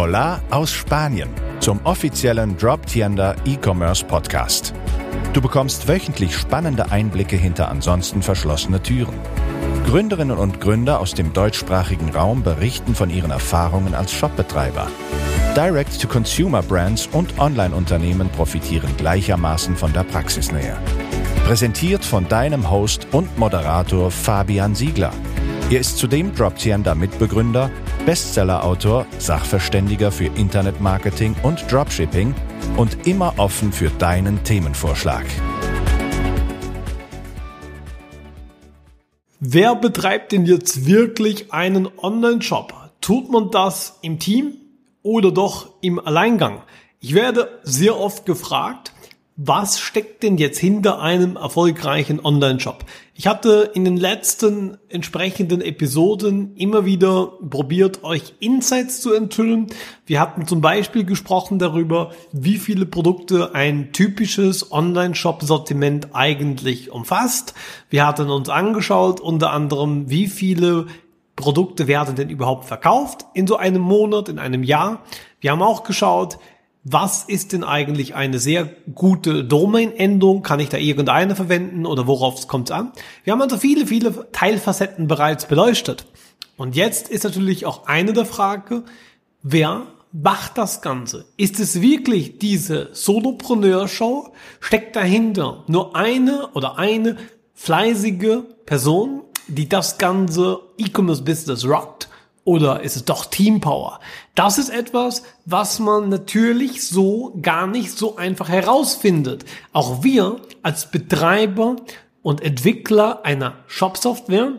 Hola aus Spanien zum offiziellen Drop Tienda E-Commerce Podcast. Du bekommst wöchentlich spannende Einblicke hinter ansonsten verschlossene Türen. Gründerinnen und Gründer aus dem deutschsprachigen Raum berichten von ihren Erfahrungen als Shopbetreiber. Direct-to-Consumer-Brands und Online-Unternehmen profitieren gleichermaßen von der Praxisnähe. Präsentiert von deinem Host und Moderator Fabian Siegler. Er ist zudem Droptiender Mitbegründer, Bestsellerautor, Sachverständiger für Internetmarketing und Dropshipping und immer offen für deinen Themenvorschlag. Wer betreibt denn jetzt wirklich einen Online-Shop? Tut man das im Team oder doch im Alleingang? Ich werde sehr oft gefragt, was steckt denn jetzt hinter einem erfolgreichen Online-Shop? Ich hatte in den letzten entsprechenden Episoden immer wieder probiert, euch Insights zu enthüllen. Wir hatten zum Beispiel gesprochen darüber, wie viele Produkte ein typisches Online-Shop-Sortiment eigentlich umfasst. Wir hatten uns angeschaut, unter anderem, wie viele Produkte werden denn überhaupt verkauft in so einem Monat, in einem Jahr. Wir haben auch geschaut, was ist denn eigentlich eine sehr gute Domain-Endung? Kann ich da irgendeine verwenden oder worauf kommt es an? Wir haben also viele, viele Teilfacetten bereits beleuchtet. Und jetzt ist natürlich auch eine der Frage, wer macht das Ganze? Ist es wirklich diese Solopreneur-Show? Steckt dahinter nur eine oder eine fleißige Person, die das ganze E-Commerce-Business rockt? Oder ist es doch Teampower? Das ist etwas, was man natürlich so gar nicht so einfach herausfindet. Auch wir als Betreiber und Entwickler einer Shop-Software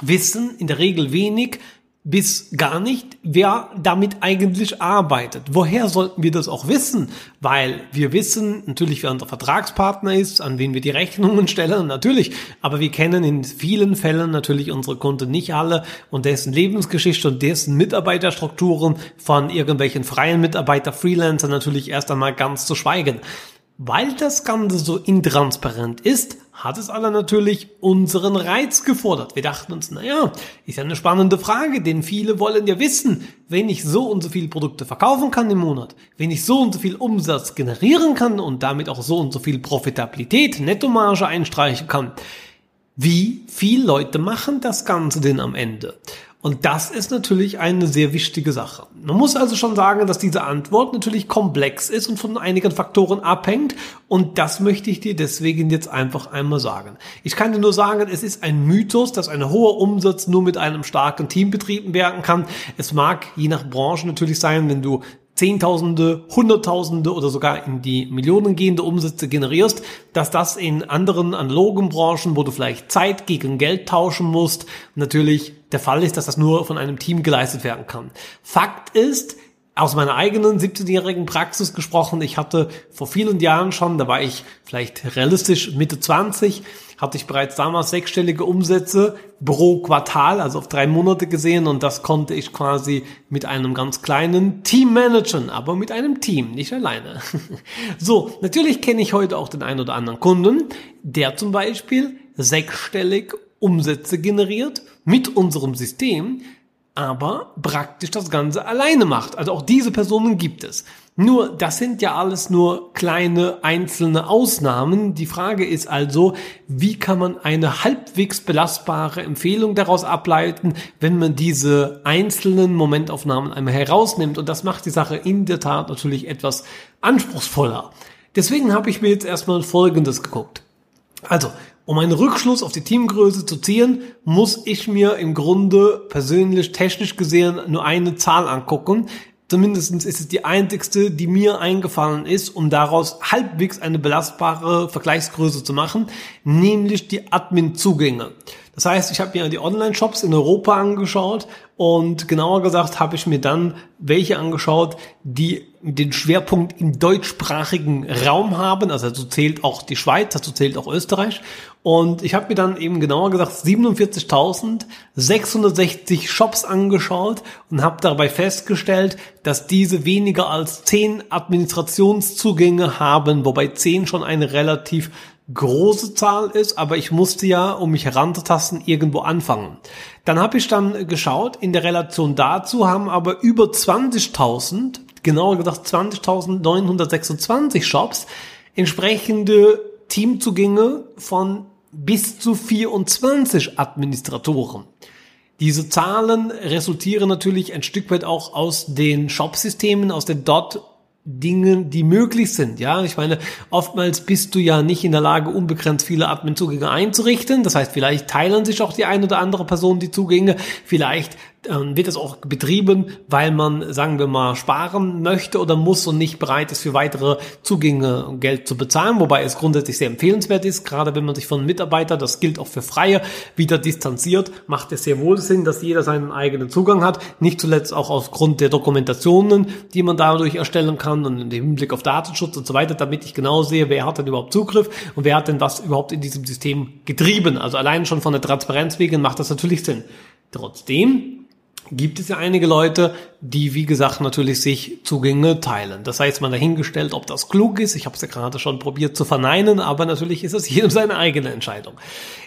wissen in der Regel wenig bis gar nicht, wer damit eigentlich arbeitet. Woher sollten wir das auch wissen? Weil wir wissen natürlich, wer unser Vertragspartner ist, an wen wir die Rechnungen stellen, natürlich. Aber wir kennen in vielen Fällen natürlich unsere Kunden nicht alle und dessen Lebensgeschichte und dessen Mitarbeiterstrukturen von irgendwelchen freien Mitarbeiter, Freelancer natürlich erst einmal ganz zu schweigen. Weil das Ganze so intransparent ist, hat es alle natürlich unseren Reiz gefordert. Wir dachten uns, naja, ist ja eine spannende Frage, denn viele wollen ja wissen, wenn ich so und so viele Produkte verkaufen kann im Monat, wenn ich so und so viel Umsatz generieren kann und damit auch so und so viel Profitabilität, Nettomarge einstreichen kann, wie viele Leute machen das Ganze denn am Ende? Und das ist natürlich eine sehr wichtige Sache. Man muss also schon sagen, dass diese Antwort natürlich komplex ist und von einigen Faktoren abhängt. Und das möchte ich dir deswegen jetzt einfach einmal sagen. Ich kann dir nur sagen, es ist ein Mythos, dass ein hoher Umsatz nur mit einem starken Team betrieben werden kann. Es mag je nach Branche natürlich sein, wenn du Zehntausende, Hunderttausende oder sogar in die Millionen gehende Umsätze generierst, dass das in anderen analogen Branchen, wo du vielleicht Zeit gegen Geld tauschen musst, natürlich der Fall ist, dass das nur von einem Team geleistet werden kann. Fakt ist, aus meiner eigenen 17-jährigen Praxis gesprochen, ich hatte vor vielen Jahren schon, da war ich vielleicht realistisch Mitte 20, hatte ich bereits damals sechsstellige Umsätze pro Quartal, also auf drei Monate gesehen und das konnte ich quasi mit einem ganz kleinen Team managen, aber mit einem Team, nicht alleine. so, natürlich kenne ich heute auch den einen oder anderen Kunden, der zum Beispiel sechsstellig Umsätze generiert mit unserem System, aber praktisch das Ganze alleine macht. Also auch diese Personen gibt es. Nur, das sind ja alles nur kleine einzelne Ausnahmen. Die Frage ist also, wie kann man eine halbwegs belastbare Empfehlung daraus ableiten, wenn man diese einzelnen Momentaufnahmen einmal herausnimmt? Und das macht die Sache in der Tat natürlich etwas anspruchsvoller. Deswegen habe ich mir jetzt erstmal Folgendes geguckt. Also, um einen Rückschluss auf die Teamgröße zu ziehen, muss ich mir im Grunde persönlich technisch gesehen nur eine Zahl angucken. Zumindest ist es die einzigste, die mir eingefallen ist, um daraus halbwegs eine belastbare Vergleichsgröße zu machen, nämlich die Admin-Zugänge. Das heißt, ich habe mir die Online-Shops in Europa angeschaut und genauer gesagt habe ich mir dann welche angeschaut, die den Schwerpunkt im deutschsprachigen Raum haben. Also dazu zählt auch die Schweiz, dazu zählt auch Österreich. Und ich habe mir dann eben genauer gesagt 47.660 Shops angeschaut und habe dabei festgestellt, dass diese weniger als 10 Administrationszugänge haben, wobei 10 schon eine relativ große Zahl ist, aber ich musste ja, um mich heranzutasten, irgendwo anfangen. Dann habe ich dann geschaut, in der Relation dazu haben aber über 20.000, genauer gesagt 20.926 Shops, entsprechende Teamzugänge von bis zu 24 Administratoren. Diese Zahlen resultieren natürlich ein Stück weit auch aus den Shop-Systemen, aus den dort Dingen, die möglich sind. Ja, ich meine, oftmals bist du ja nicht in der Lage, unbegrenzt viele Admin-Zugänge einzurichten. Das heißt, vielleicht teilen sich auch die ein oder andere Person die Zugänge. Vielleicht ähm, wird es auch betrieben, weil man, sagen wir mal, sparen möchte oder muss und nicht bereit ist, für weitere Zugänge Geld zu bezahlen, wobei es grundsätzlich sehr empfehlenswert ist, gerade wenn man sich von Mitarbeitern, das gilt auch für Freie, wieder distanziert, macht es sehr wohl Sinn, dass jeder seinen eigenen Zugang hat, nicht zuletzt auch aufgrund der Dokumentationen, die man dadurch erstellen kann und im Hinblick auf Datenschutz und so weiter, damit ich genau sehe, wer hat denn überhaupt Zugriff und wer hat denn was überhaupt in diesem System getrieben. Also allein schon von der Transparenz wegen macht das natürlich Sinn. Trotzdem gibt es ja einige Leute, die, wie gesagt, natürlich sich Zugänge teilen. Das heißt, man dahingestellt, ob das klug ist. Ich habe es ja gerade schon probiert zu verneinen, aber natürlich ist es jedem seine eigene Entscheidung.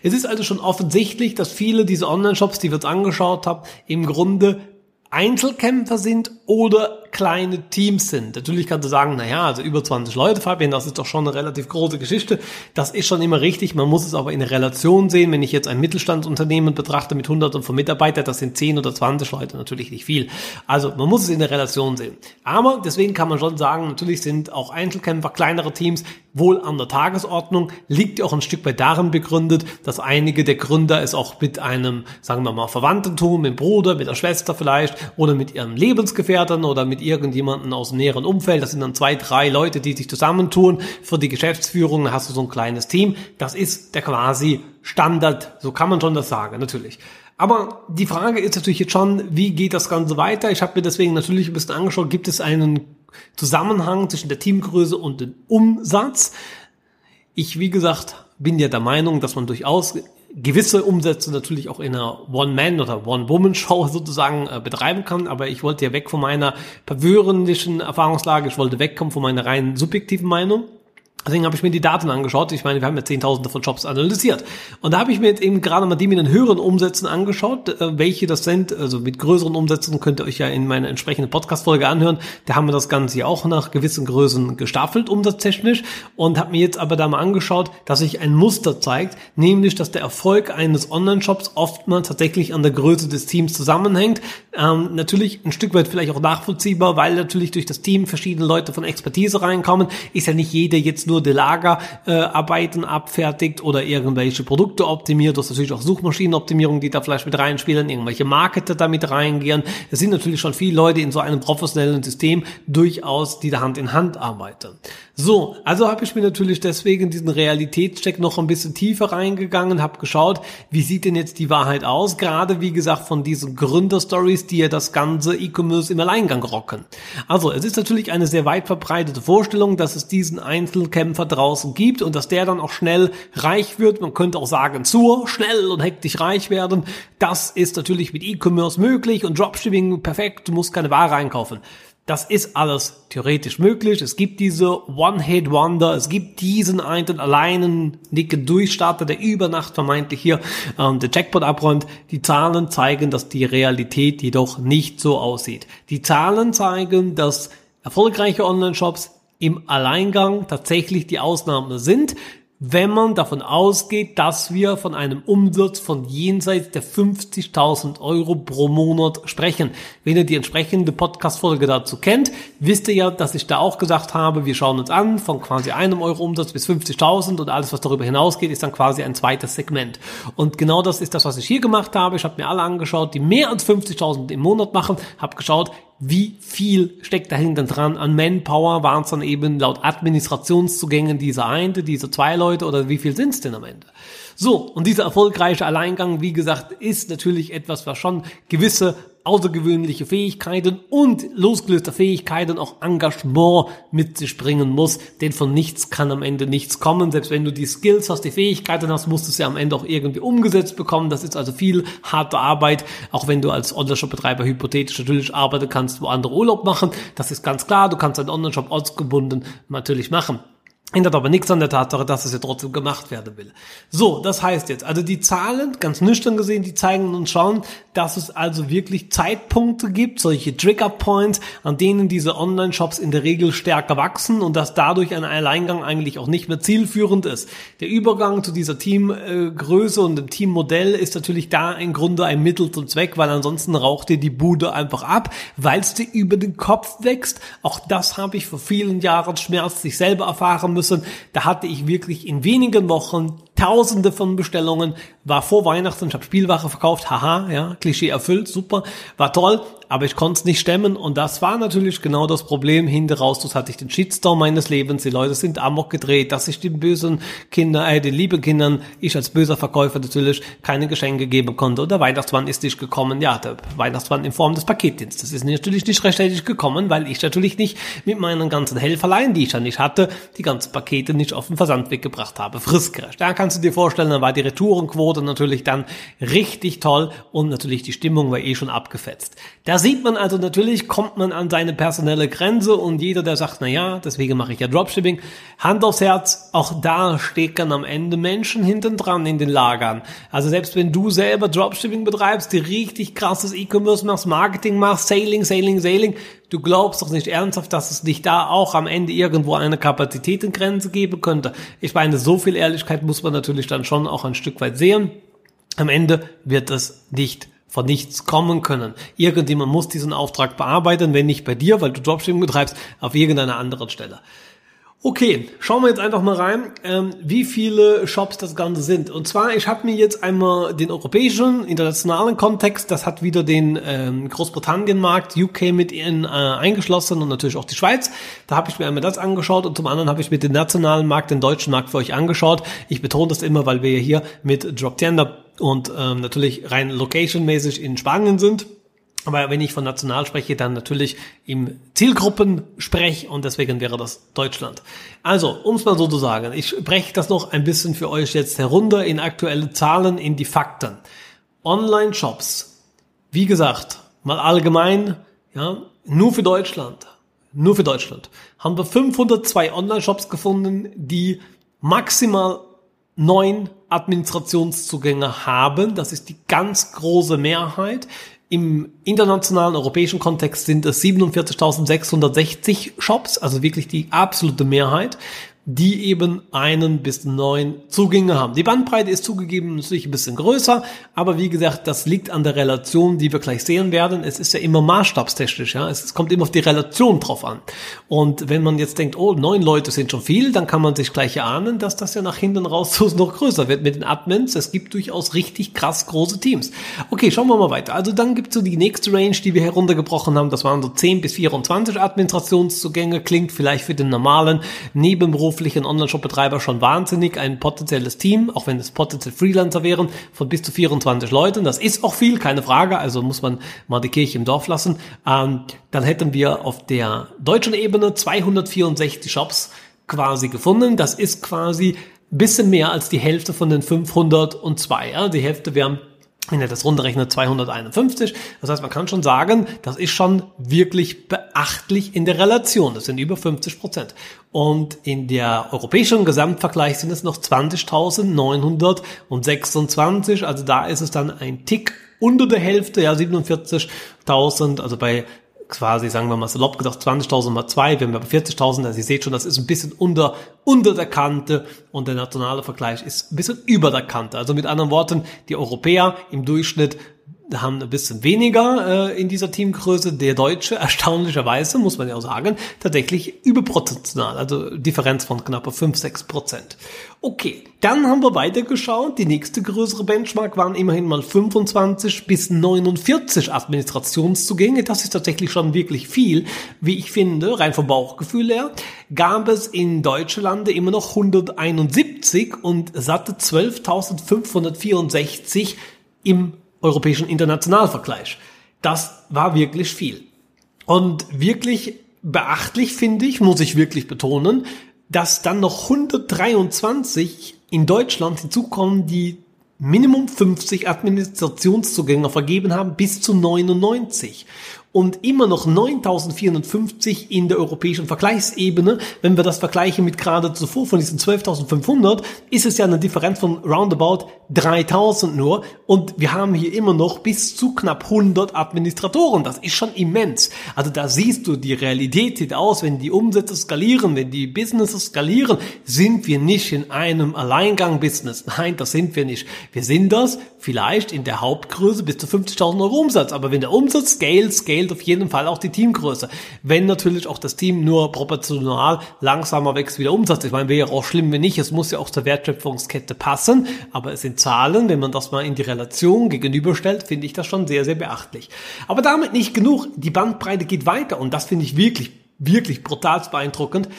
Es ist also schon offensichtlich, dass viele dieser Online-Shops, die wir uns angeschaut haben, im Grunde Einzelkämpfer sind oder kleine Teams sind. Natürlich kannst du sagen, na ja, also über 20 Leute, Fabian, das ist doch schon eine relativ große Geschichte. Das ist schon immer richtig. Man muss es aber in Relation sehen. Wenn ich jetzt ein Mittelstandsunternehmen betrachte mit hunderten von Mitarbeitern, das sind 10 oder 20 Leute natürlich nicht viel. Also man muss es in der Relation sehen. Aber deswegen kann man schon sagen, natürlich sind auch Einzelkämpfer, kleinere Teams wohl an der Tagesordnung, liegt auch ein Stück weit darin begründet, dass einige der Gründer es auch mit einem, sagen wir mal, Verwandtentum, mit dem Bruder, mit der Schwester vielleicht oder mit ihrem Lebensgefährten oder mit irgendjemanden aus dem näheren Umfeld. Das sind dann zwei, drei Leute, die sich zusammentun für die Geschäftsführung. Dann hast du so ein kleines Team. Das ist der quasi Standard. So kann man schon das sagen, natürlich. Aber die Frage ist natürlich jetzt schon, wie geht das Ganze weiter? Ich habe mir deswegen natürlich ein bisschen angeschaut, gibt es einen Zusammenhang zwischen der Teamgröße und dem Umsatz? Ich, wie gesagt, bin ja der Meinung, dass man durchaus gewisse Umsätze natürlich auch in einer One-Man- oder One-Woman-Show sozusagen äh, betreiben kann. Aber ich wollte ja weg von meiner verwirrenden Erfahrungslage, ich wollte wegkommen von meiner rein subjektiven Meinung. Deswegen habe ich mir die Daten angeschaut. Ich meine, wir haben ja Zehntausende von Jobs analysiert. Und da habe ich mir jetzt eben gerade mal die mit den höheren Umsätzen angeschaut, äh, welche das sind. Also mit größeren Umsätzen könnt ihr euch ja in meiner entsprechenden Podcast-Folge anhören. Da haben wir das Ganze ja auch nach gewissen Größen gestaffelt, umsatztechnisch. Und habe mir jetzt aber da mal angeschaut, dass sich ein Muster zeigt, nämlich, dass der Erfolg eines Online-Shops oftmals tatsächlich an der Größe des Teams zusammenhängt. Ähm, natürlich ein Stück weit vielleicht auch nachvollziehbar, weil natürlich durch das Team verschiedene Leute von Expertise reinkommen. Ist ja nicht jeder jetzt nur nur die Lagerarbeiten äh, abfertigt oder irgendwelche Produkte optimiert. Du hast natürlich auch Suchmaschinenoptimierung, die da vielleicht mit reinspielen, irgendwelche Marketer da mit reingehen. Es sind natürlich schon viele Leute in so einem professionellen System durchaus, die da Hand in Hand arbeiten. So, also habe ich mir natürlich deswegen diesen Realitätscheck noch ein bisschen tiefer reingegangen, habe geschaut, wie sieht denn jetzt die Wahrheit aus, gerade wie gesagt von diesen Gründerstories, die ja das ganze E-Commerce im Alleingang rocken. Also, es ist natürlich eine sehr weit verbreitete Vorstellung, dass es diesen Einzelkämpfer draußen gibt und dass der dann auch schnell reich wird. Man könnte auch sagen, zur schnell und hektisch reich werden. Das ist natürlich mit E-Commerce möglich und Dropshipping perfekt, du musst keine Ware einkaufen. Das ist alles theoretisch möglich. Es gibt diese One-Hit-Wonder. Es gibt diesen einen alleinen dicken Durchstarter, der über Nacht vermeintlich hier ähm, der Jackpot abräumt. Die Zahlen zeigen, dass die Realität jedoch nicht so aussieht. Die Zahlen zeigen, dass erfolgreiche Online-Shops im Alleingang tatsächlich die Ausnahme sind wenn man davon ausgeht, dass wir von einem Umsatz von jenseits der 50.000 Euro pro Monat sprechen. Wenn ihr die entsprechende Podcast-Folge dazu kennt, wisst ihr ja, dass ich da auch gesagt habe, wir schauen uns an von quasi einem Euro Umsatz bis 50.000 und alles, was darüber hinausgeht, ist dann quasi ein zweites Segment. Und genau das ist das, was ich hier gemacht habe. Ich habe mir alle angeschaut, die mehr als 50.000 im Monat machen, habe geschaut, wie viel steckt dahinter dran an Manpower? Waren es dann eben laut Administrationszugängen diese eine, diese zwei Leute oder wie viel sind es denn am Ende? So, und dieser erfolgreiche Alleingang, wie gesagt, ist natürlich etwas, was schon gewisse außergewöhnliche Fähigkeiten und losgelöste Fähigkeiten auch Engagement mit sich bringen muss, denn von nichts kann am Ende nichts kommen. Selbst wenn du die Skills hast, die Fähigkeiten hast, musst du sie am Ende auch irgendwie umgesetzt bekommen. Das ist also viel harte Arbeit, auch wenn du als Online-Shop-Betreiber hypothetisch natürlich arbeiten kannst, wo andere Urlaub machen. Das ist ganz klar. Du kannst einen Online-Shop ortsgebunden natürlich machen. Ändert aber nichts an der Tatsache, dass es ja trotzdem gemacht werden will. So, das heißt jetzt, also die Zahlen, ganz nüchtern gesehen, die zeigen uns schon, dass es also wirklich Zeitpunkte gibt, solche Trigger Points, an denen diese Online-Shops in der Regel stärker wachsen und dass dadurch ein Alleingang eigentlich auch nicht mehr zielführend ist. Der Übergang zu dieser Teamgröße und dem Teammodell ist natürlich da im Grunde ein Mittel zum Zweck, weil ansonsten raucht dir die Bude einfach ab, weil es dir über den Kopf wächst. Auch das habe ich vor vielen Jahren schmerzlich selber erfahren müssen müssen. Da hatte ich wirklich in wenigen Wochen Tausende von Bestellungen, war vor Weihnachten, ich habe Spielware verkauft, haha, ja, Klischee erfüllt, super, war toll, aber ich konnte es nicht stemmen. Und das war natürlich genau das Problem. Hinter raus, das hatte ich den Shitstorm meines Lebens, die Leute sind amok gedreht, dass ich den bösen Kindern, äh, den lieben Kindern, ich als böser Verkäufer natürlich keine Geschenke geben konnte. Und der Weihnachtsmann ist nicht gekommen, ja, der Weihnachtsmann in Form des Paketdienstes. Ist natürlich nicht rechtzeitig gekommen, weil ich natürlich nicht mit meinen ganzen Helferlein, die ich ja nicht hatte, die ganzen Pakete nicht auf den Versandweg gebracht habe, fristgerecht. Da kannst du dir vorstellen, dann war die Retourenquote natürlich dann richtig toll und natürlich die Stimmung war eh schon abgefetzt. Da sieht man also natürlich, kommt man an seine personelle Grenze und jeder, der sagt, na ja, deswegen mache ich ja Dropshipping, Hand aufs Herz, auch da stecken am Ende Menschen hinten dran in den Lagern. Also selbst wenn du selber Dropshipping betreibst, die richtig krasses E-Commerce machst, Marketing machst, Sailing, Sailing, Sailing, du glaubst doch nicht ernsthaft, dass es nicht da auch am Ende irgendwo eine Kapazitätengrenze geben könnte. Ich meine, so viel Ehrlichkeit muss man natürlich dann schon auch ein Stück weit sehen. Am Ende wird es nicht von nichts kommen können. Irgendjemand muss diesen Auftrag bearbeiten, wenn nicht bei dir, weil du Dropshipping betreibst, auf irgendeiner anderen Stelle. Okay, schauen wir jetzt einfach mal rein, ähm, wie viele Shops das Ganze sind. Und zwar, ich habe mir jetzt einmal den europäischen, internationalen Kontext, das hat wieder den ähm, Großbritannien-Markt, UK mit in, äh, eingeschlossen und natürlich auch die Schweiz. Da habe ich mir einmal das angeschaut und zum anderen habe ich mir den nationalen Markt, den deutschen Markt für euch angeschaut. Ich betone das immer, weil wir ja hier mit Drop Tender und ähm, natürlich rein location-mäßig in Spanien sind. Aber wenn ich von national spreche, dann natürlich im Zielgruppen spreche und deswegen wäre das Deutschland. Also, um es mal so zu sagen, ich breche das noch ein bisschen für euch jetzt herunter in aktuelle Zahlen, in die Fakten. Online-Shops, wie gesagt, mal allgemein, ja, nur für Deutschland, nur für Deutschland, haben wir 502 Online-Shops gefunden, die maximal neun Administrationszugänge haben. Das ist die ganz große Mehrheit. Im internationalen europäischen Kontext sind es 47.660 Shops, also wirklich die absolute Mehrheit die eben einen bis neun Zugänge haben. Die Bandbreite ist zugegeben natürlich ein bisschen größer, aber wie gesagt, das liegt an der Relation, die wir gleich sehen werden. Es ist ja immer maßstabstechnisch, ja. Es kommt immer auf die Relation drauf an. Und wenn man jetzt denkt, oh, neun Leute sind schon viel, dann kann man sich gleich ahnen, dass das ja nach hinten raus noch größer wird mit den Admins. Es gibt durchaus richtig krass große Teams. Okay, schauen wir mal weiter. Also dann gibt's so die nächste Range, die wir heruntergebrochen haben. Das waren so 10 bis 24 Administrationszugänge. Klingt vielleicht für den normalen Nebenberuf freiberuflichen Online-Shop-Betreiber schon wahnsinnig. Ein potenzielles Team, auch wenn es potenziell Freelancer wären, von bis zu 24 Leuten. Das ist auch viel, keine Frage. Also muss man mal die Kirche im Dorf lassen. Ähm, dann hätten wir auf der deutschen Ebene 264 Shops quasi gefunden. Das ist quasi bisschen mehr als die Hälfte von den 502. Ja? Die Hälfte wären wenn er das runterrechnet, 251. Das heißt, man kann schon sagen, das ist schon wirklich beachtlich in der Relation. Das sind über 50 Prozent. Und in der europäischen Gesamtvergleich sind es noch 20.926. Also da ist es dann ein Tick unter der Hälfte, ja, 47.000. Also bei quasi, sagen wir mal salopp gedacht, 20.000 mal zwei, wir haben aber 40.000, also ihr seht schon, das ist ein bisschen unter, unter der Kante und der nationale Vergleich ist ein bisschen über der Kante. Also mit anderen Worten, die Europäer im Durchschnitt haben ein bisschen weniger äh, in dieser Teamgröße. Der Deutsche, erstaunlicherweise, muss man ja auch sagen, tatsächlich überproportional, also Differenz von knapp 5, 6 Prozent. Okay, dann haben wir weitergeschaut. Die nächste größere Benchmark waren immerhin mal 25 bis 49 Administrationszugänge. Das ist tatsächlich schon wirklich viel, wie ich finde, rein vom Bauchgefühl her. Gab es in Deutschland immer noch 171 und satte 12.564 im europäischen Internationalvergleich. Das war wirklich viel. Und wirklich beachtlich finde ich, muss ich wirklich betonen, dass dann noch 123 in Deutschland hinzukommen, die Minimum 50 Administrationszugänge vergeben haben bis zu 99. und immer noch 9450 in der europäischen Vergleichsebene. Wenn wir das vergleichen mit gerade zuvor von diesen 12.500, ist es ja eine Differenz von roundabout 3000 nur und wir haben hier immer noch bis zu knapp 100 Administratoren. Das ist schon immens. Also da siehst du, die Realität sieht aus, wenn die Umsätze skalieren, wenn die Businesses skalieren, sind wir nicht in einem Alleingang-Business. Nein, das sind wir nicht. Wir sind das vielleicht in der Hauptgröße bis zu 50.000 Euro Umsatz. Aber wenn der Umsatz scale, scale auf jeden Fall auch die Teamgröße. Wenn natürlich auch das Team nur proportional langsamer wächst wie der Umsatz. Ich meine, wäre auch schlimm, wenn nicht. Es muss ja auch zur Wertschöpfungskette passen. Aber es sind Zahlen, wenn man das mal in die Relation gegenüberstellt, finde ich das schon sehr, sehr beachtlich. Aber damit nicht genug. Die Bandbreite geht weiter und das finde ich wirklich wirklich brutal beeindruckend.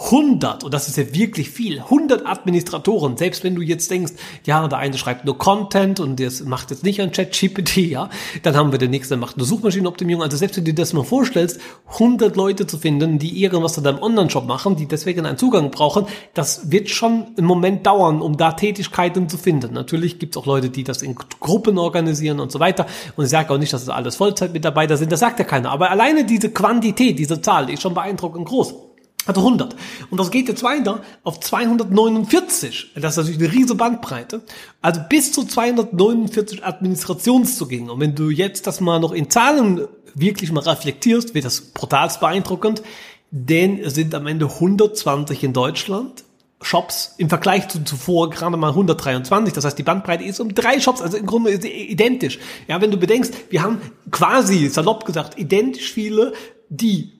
100, und das ist ja wirklich viel, 100 Administratoren, selbst wenn du jetzt denkst, ja, der eine schreibt nur Content und das macht jetzt nicht ein Chat-GPT, ja, dann haben wir den nächsten, der macht nur Suchmaschinenoptimierung, also selbst wenn du dir das mal vorstellst, 100 Leute zu finden, die irgendwas in deinem Online-Shop machen, die deswegen einen Zugang brauchen, das wird schon einen Moment dauern, um da Tätigkeiten zu finden. Natürlich gibt es auch Leute, die das in Gruppen organisieren und so weiter und ich sage auch nicht, dass es alles Vollzeitmitarbeiter sind, das sagt ja keiner, aber alleine diese Quantität, diese Zahl, die ist schon beeindruckend groß. Also 100. Und das geht jetzt weiter auf 249. Das ist natürlich eine riesige Bandbreite. Also bis zu 249 Administrationszugänge. Und wenn du jetzt das mal noch in Zahlen wirklich mal reflektierst, wird das brutal beeindruckend. Denn es sind am Ende 120 in Deutschland. Shops im Vergleich zu zuvor gerade mal 123. Das heißt, die Bandbreite ist um drei Shops, also im Grunde ist identisch. Ja, wenn du bedenkst, wir haben quasi, salopp gesagt, identisch viele, die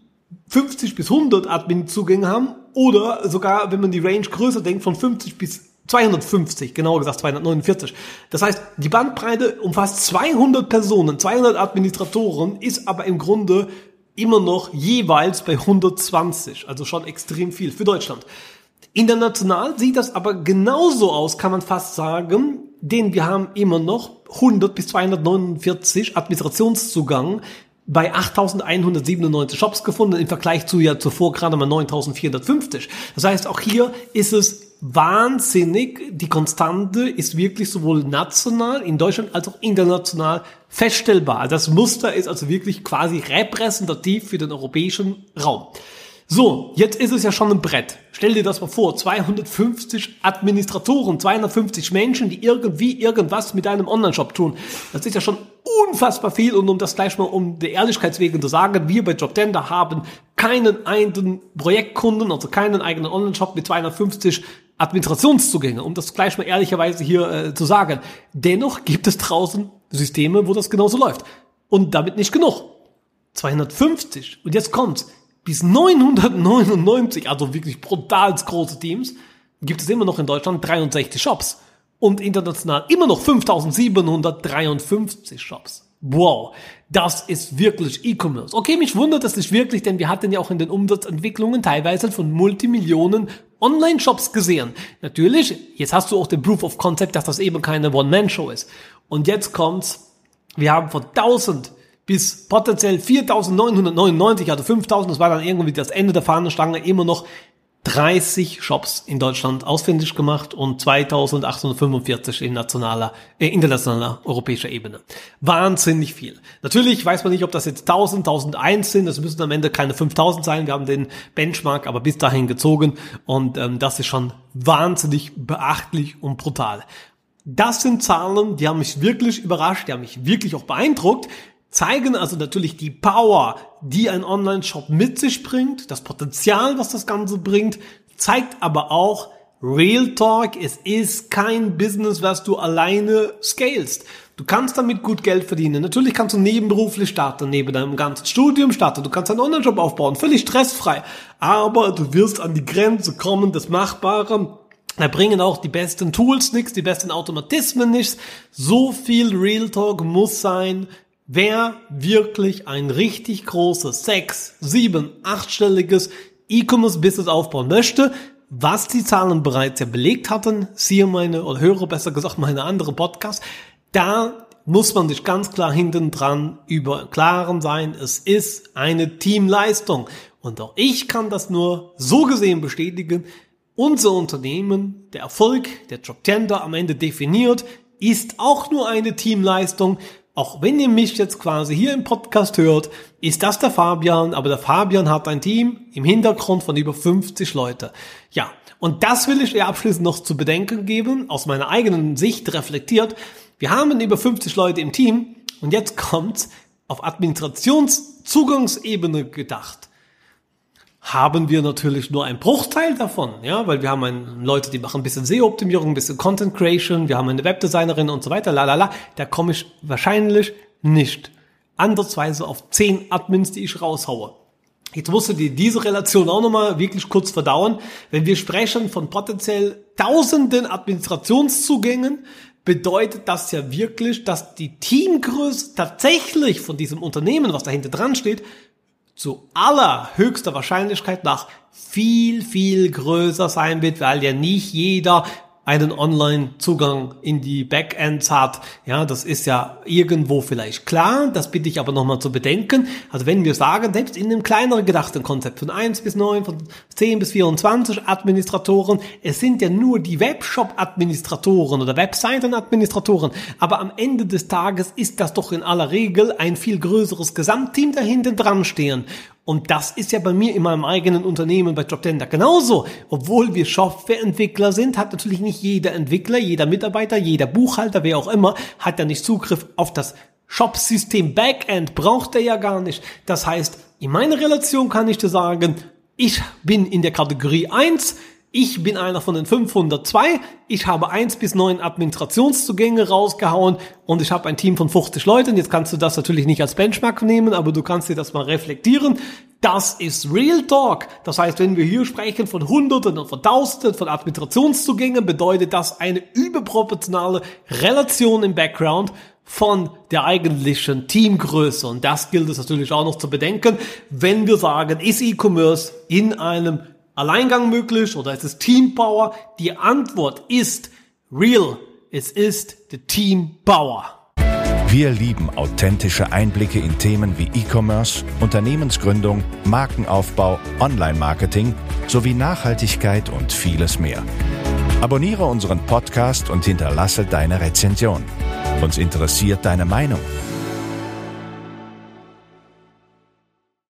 50 bis 100 Admin-Zugänge haben oder sogar, wenn man die Range größer denkt, von 50 bis 250, genauer gesagt 249. Das heißt, die Bandbreite umfasst 200 Personen, 200 Administratoren, ist aber im Grunde immer noch jeweils bei 120, also schon extrem viel für Deutschland. International sieht das aber genauso aus, kann man fast sagen, denn wir haben immer noch 100 bis 249 Administrationszugang bei 8.197 Shops gefunden, im Vergleich zu ja zuvor gerade mal 9.450. Das heißt, auch hier ist es wahnsinnig. Die Konstante ist wirklich sowohl national in Deutschland als auch international feststellbar. Das Muster ist also wirklich quasi repräsentativ für den europäischen Raum. So, jetzt ist es ja schon ein Brett. Stell dir das mal vor, 250 Administratoren, 250 Menschen, die irgendwie irgendwas mit deinem Online-Shop tun. Das ist ja schon unfassbar viel und um das gleich mal um der Ehrlichkeit wegen zu sagen, wir bei JobTender haben keinen eigenen Projektkunden, also keinen eigenen Online-Shop mit 250 Administrationszugänge, um das gleich mal ehrlicherweise hier äh, zu sagen. Dennoch gibt es draußen Systeme, wo das genauso läuft. Und damit nicht genug. 250. Und jetzt kommt's bis 999, also wirklich brutal große Teams, gibt es immer noch in Deutschland 63 Shops und international immer noch 5753 Shops. Wow, das ist wirklich E-Commerce. Okay, mich wundert das nicht wirklich, denn wir hatten ja auch in den Umsatzentwicklungen teilweise von Multimillionen Online-Shops gesehen. Natürlich, jetzt hast du auch den Proof of Concept, dass das eben keine One-Man-Show ist. Und jetzt kommt's, wir haben von 1000 bis potenziell 4.999, also 5.000, das war dann irgendwie das Ende der Fahnenstange, immer noch 30 Shops in Deutschland ausfindig gemacht und 2845 in nationaler, äh, internationaler europäischer Ebene. Wahnsinnig viel. Natürlich weiß man nicht, ob das jetzt 1000, 1001 sind. Das müssen am Ende keine 5000 sein. Wir haben den Benchmark aber bis dahin gezogen und ähm, das ist schon wahnsinnig beachtlich und brutal. Das sind Zahlen, die haben mich wirklich überrascht, die haben mich wirklich auch beeindruckt zeigen also natürlich die Power, die ein Online-Shop mit sich bringt, das Potenzial, was das Ganze bringt, zeigt aber auch, Real Talk, es ist kein Business, was du alleine scalest. Du kannst damit gut Geld verdienen. Natürlich kannst du nebenberuflich starten, neben deinem ganzen Studium starten. Du kannst einen Online-Shop aufbauen, völlig stressfrei. Aber du wirst an die Grenze kommen des Machbaren. Da bringen auch die besten Tools nichts, die besten Automatismen nichts. So viel Real Talk muss sein, Wer wirklich ein richtig großes, sechs, sieben, achtstelliges E-Commerce-Business aufbauen möchte, was die Zahlen bereits ja belegt hatten, siehe meine, oder höre besser gesagt meine andere Podcast, da muss man sich ganz klar hinten dran über Klaren sein, es ist eine Teamleistung. Und auch ich kann das nur so gesehen bestätigen. Unser Unternehmen, der Erfolg, der Job Tender am Ende definiert, ist auch nur eine Teamleistung auch wenn ihr mich jetzt quasi hier im Podcast hört, ist das der Fabian, aber der Fabian hat ein Team im Hintergrund von über 50 Leute. Ja, und das will ich dir abschließend noch zu bedenken geben, aus meiner eigenen Sicht reflektiert. Wir haben über 50 Leute im Team und jetzt kommt's auf Administrationszugangsebene gedacht haben wir natürlich nur einen Bruchteil davon, ja, weil wir haben ein, Leute, die machen ein bisschen SEO-Optimierung, ein bisschen Content Creation, wir haben eine Webdesignerin und so weiter, la la la, da komme ich wahrscheinlich nicht andersweise auf zehn Admins, die ich raushaue. Jetzt musst du dir diese Relation auch nochmal wirklich kurz verdauen. Wenn wir sprechen von potenziell tausenden Administrationszugängen, bedeutet das ja wirklich, dass die Teamgröße tatsächlich von diesem Unternehmen, was dahinter dran steht, zu allerhöchster Wahrscheinlichkeit nach viel, viel größer sein wird, weil ja nicht jeder einen Online-Zugang in die Backends hat. Ja, das ist ja irgendwo vielleicht klar. Das bitte ich aber nochmal zu bedenken. Also wenn wir sagen, selbst in einem kleineren gedachten Konzept von 1 bis 9, von 10 bis 24 Administratoren, es sind ja nur die Webshop-Administratoren oder Webseiten-Administratoren. Aber am Ende des Tages ist das doch in aller Regel ein viel größeres Gesamtteam dahinter dran stehen. Und das ist ja bei mir in meinem eigenen Unternehmen bei JobTender genauso. Obwohl wir Softwareentwickler sind, hat natürlich nicht jeder Entwickler, jeder Mitarbeiter, jeder Buchhalter, wer auch immer, hat ja nicht Zugriff auf das Shop-System Backend, braucht er ja gar nicht. Das heißt, in meiner Relation kann ich dir sagen, ich bin in der Kategorie 1, ich bin einer von den 502. Ich habe eins bis neun Administrationszugänge rausgehauen und ich habe ein Team von 50 Leuten. Jetzt kannst du das natürlich nicht als Benchmark nehmen, aber du kannst dir das mal reflektieren. Das ist Real Talk. Das heißt, wenn wir hier sprechen von Hunderten und von Tausenden von Administrationszugängen, bedeutet das eine überproportionale Relation im Background von der eigentlichen Teamgröße. Und das gilt es natürlich auch noch zu bedenken, wenn wir sagen, ist E-Commerce in einem Alleingang möglich oder ist es Team Power? Die Antwort ist real. Es ist the Team Power. Wir lieben authentische Einblicke in Themen wie E-Commerce, Unternehmensgründung, Markenaufbau, Online-Marketing sowie Nachhaltigkeit und vieles mehr. Abonniere unseren Podcast und hinterlasse deine Rezension. Uns interessiert deine Meinung.